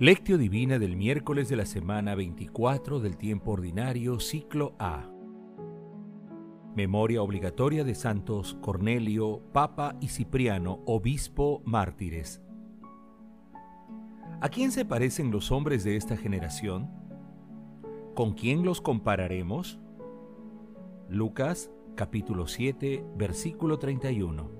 Lectio Divina del miércoles de la semana 24 del tiempo ordinario, ciclo A. Memoria obligatoria de santos Cornelio, Papa y Cipriano, obispo mártires. ¿A quién se parecen los hombres de esta generación? ¿Con quién los compararemos? Lucas capítulo 7, versículo 31.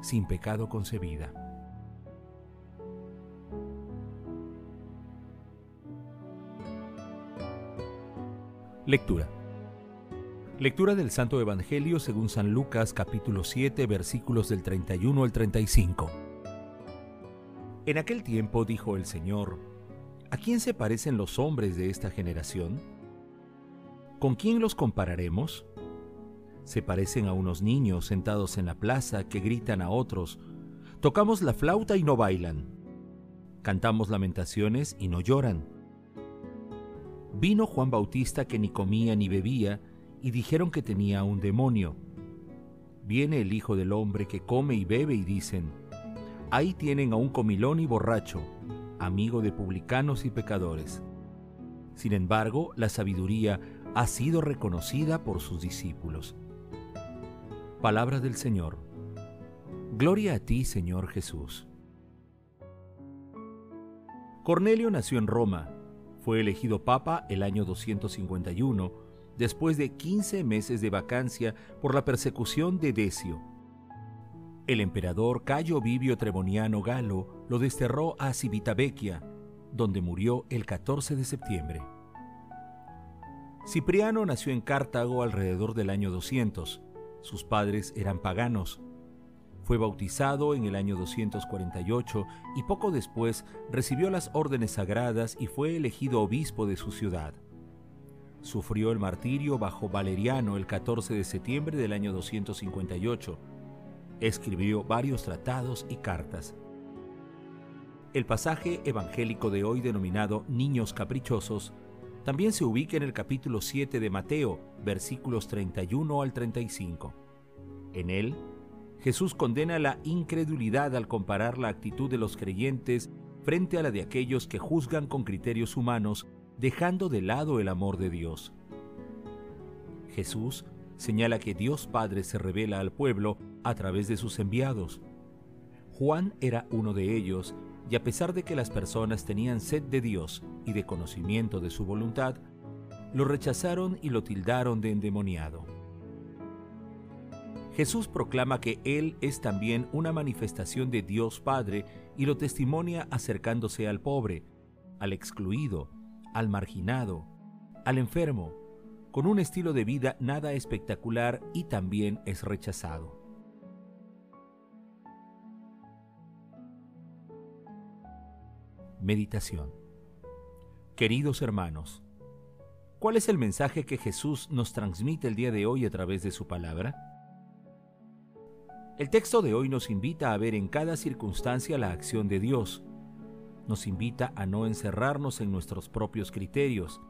sin pecado concebida. Lectura. Lectura del Santo Evangelio según San Lucas capítulo 7 versículos del 31 al 35. En aquel tiempo dijo el Señor, ¿a quién se parecen los hombres de esta generación? ¿Con quién los compararemos? Se parecen a unos niños sentados en la plaza que gritan a otros, tocamos la flauta y no bailan, cantamos lamentaciones y no lloran. Vino Juan Bautista que ni comía ni bebía y dijeron que tenía un demonio. Viene el Hijo del Hombre que come y bebe y dicen, ahí tienen a un comilón y borracho, amigo de publicanos y pecadores. Sin embargo, la sabiduría ha sido reconocida por sus discípulos. Palabra del Señor. Gloria a ti, Señor Jesús. Cornelio nació en Roma. Fue elegido papa el año 251, después de 15 meses de vacancia por la persecución de Decio. El emperador Cayo Vivio Treboniano Galo lo desterró a Civitavecchia, donde murió el 14 de septiembre. Cipriano nació en Cartago alrededor del año 200 sus padres eran paganos. Fue bautizado en el año 248 y poco después recibió las órdenes sagradas y fue elegido obispo de su ciudad. Sufrió el martirio bajo Valeriano el 14 de septiembre del año 258. Escribió varios tratados y cartas. El pasaje evangélico de hoy denominado Niños Caprichosos también se ubica en el capítulo 7 de Mateo, versículos 31 al 35. En él, Jesús condena la incredulidad al comparar la actitud de los creyentes frente a la de aquellos que juzgan con criterios humanos, dejando de lado el amor de Dios. Jesús señala que Dios Padre se revela al pueblo a través de sus enviados. Juan era uno de ellos y a pesar de que las personas tenían sed de Dios y de conocimiento de su voluntad, lo rechazaron y lo tildaron de endemoniado. Jesús proclama que Él es también una manifestación de Dios Padre y lo testimonia acercándose al pobre, al excluido, al marginado, al enfermo, con un estilo de vida nada espectacular y también es rechazado. Meditación Queridos hermanos, ¿cuál es el mensaje que Jesús nos transmite el día de hoy a través de su palabra? El texto de hoy nos invita a ver en cada circunstancia la acción de Dios. Nos invita a no encerrarnos en nuestros propios criterios,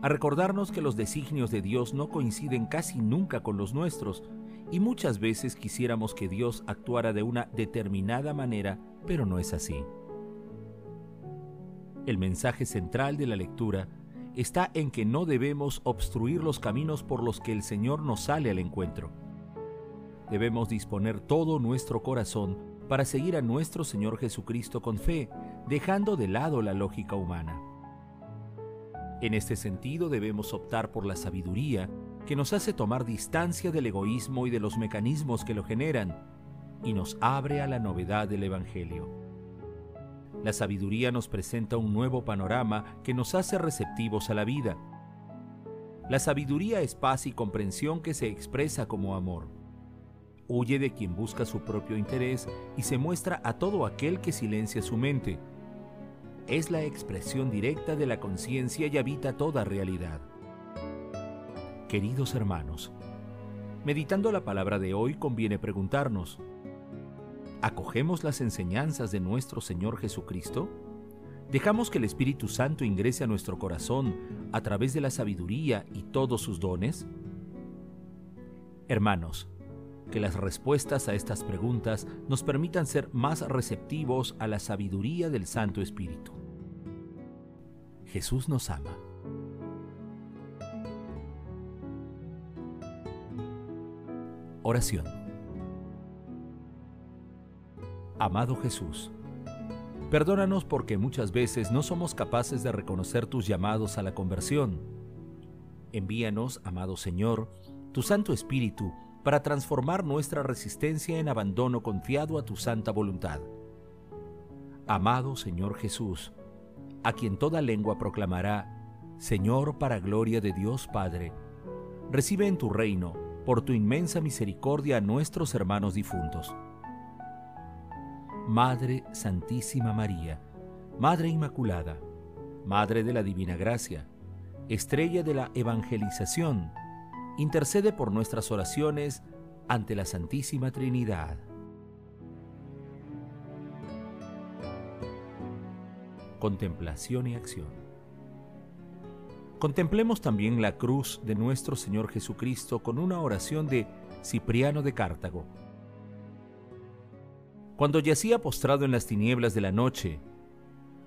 a recordarnos que los designios de Dios no coinciden casi nunca con los nuestros y muchas veces quisiéramos que Dios actuara de una determinada manera, pero no es así. El mensaje central de la lectura está en que no debemos obstruir los caminos por los que el Señor nos sale al encuentro. Debemos disponer todo nuestro corazón para seguir a nuestro Señor Jesucristo con fe, dejando de lado la lógica humana. En este sentido debemos optar por la sabiduría que nos hace tomar distancia del egoísmo y de los mecanismos que lo generan, y nos abre a la novedad del Evangelio. La sabiduría nos presenta un nuevo panorama que nos hace receptivos a la vida. La sabiduría es paz y comprensión que se expresa como amor. huye de quien busca su propio interés y se muestra a todo aquel que silencia su mente. Es la expresión directa de la conciencia y habita toda realidad. Queridos hermanos, meditando la palabra de hoy conviene preguntarnos, ¿acogemos las enseñanzas de nuestro Señor Jesucristo? ¿Dejamos que el Espíritu Santo ingrese a nuestro corazón a través de la sabiduría y todos sus dones? Hermanos, que las respuestas a estas preguntas nos permitan ser más receptivos a la sabiduría del Santo Espíritu. Jesús nos ama. Oración. Amado Jesús, perdónanos porque muchas veces no somos capaces de reconocer tus llamados a la conversión. Envíanos, amado Señor, tu Santo Espíritu para transformar nuestra resistencia en abandono confiado a tu santa voluntad. Amado Señor Jesús, a quien toda lengua proclamará, Señor para gloria de Dios Padre, recibe en tu reino, por tu inmensa misericordia, a nuestros hermanos difuntos. Madre Santísima María, Madre Inmaculada, Madre de la Divina Gracia, Estrella de la Evangelización, intercede por nuestras oraciones ante la Santísima Trinidad. Contemplación y acción. Contemplemos también la cruz de nuestro Señor Jesucristo con una oración de Cipriano de Cartago. Cuando yacía postrado en las tinieblas de la noche,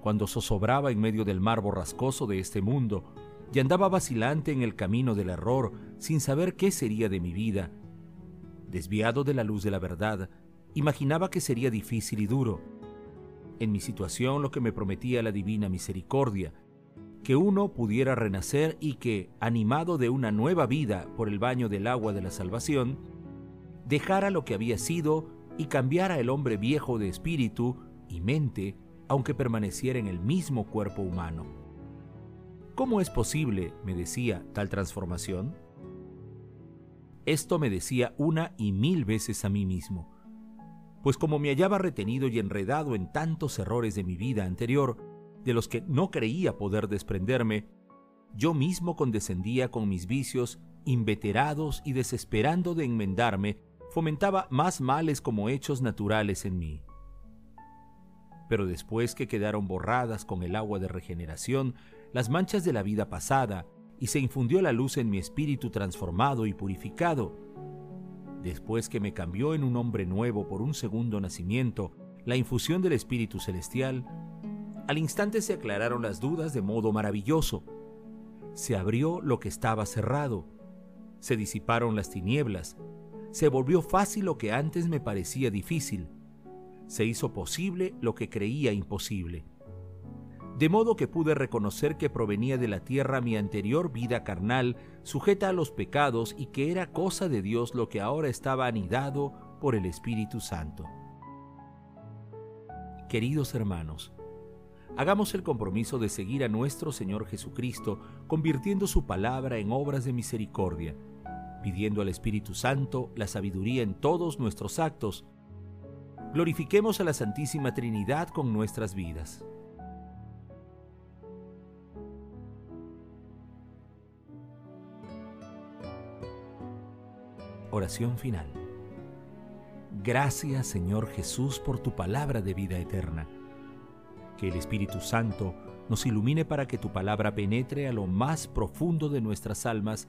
cuando zozobraba en medio del mar borrascoso de este mundo, y andaba vacilante en el camino del error sin saber qué sería de mi vida. Desviado de la luz de la verdad, imaginaba que sería difícil y duro. En mi situación lo que me prometía la divina misericordia, que uno pudiera renacer y que, animado de una nueva vida por el baño del agua de la salvación, dejara lo que había sido y cambiara el hombre viejo de espíritu y mente, aunque permaneciera en el mismo cuerpo humano. ¿Cómo es posible, me decía, tal transformación? Esto me decía una y mil veces a mí mismo, pues como me hallaba retenido y enredado en tantos errores de mi vida anterior, de los que no creía poder desprenderme, yo mismo condescendía con mis vicios, inveterados y desesperando de enmendarme, fomentaba más males como hechos naturales en mí. Pero después que quedaron borradas con el agua de regeneración, las manchas de la vida pasada y se infundió la luz en mi espíritu transformado y purificado. Después que me cambió en un hombre nuevo por un segundo nacimiento, la infusión del Espíritu Celestial, al instante se aclararon las dudas de modo maravilloso. Se abrió lo que estaba cerrado, se disiparon las tinieblas, se volvió fácil lo que antes me parecía difícil, se hizo posible lo que creía imposible de modo que pude reconocer que provenía de la tierra mi anterior vida carnal, sujeta a los pecados, y que era cosa de Dios lo que ahora estaba anidado por el Espíritu Santo. Queridos hermanos, hagamos el compromiso de seguir a nuestro Señor Jesucristo, convirtiendo su palabra en obras de misericordia, pidiendo al Espíritu Santo la sabiduría en todos nuestros actos. Glorifiquemos a la Santísima Trinidad con nuestras vidas. Oración final. Gracias Señor Jesús por tu palabra de vida eterna. Que el Espíritu Santo nos ilumine para que tu palabra penetre a lo más profundo de nuestras almas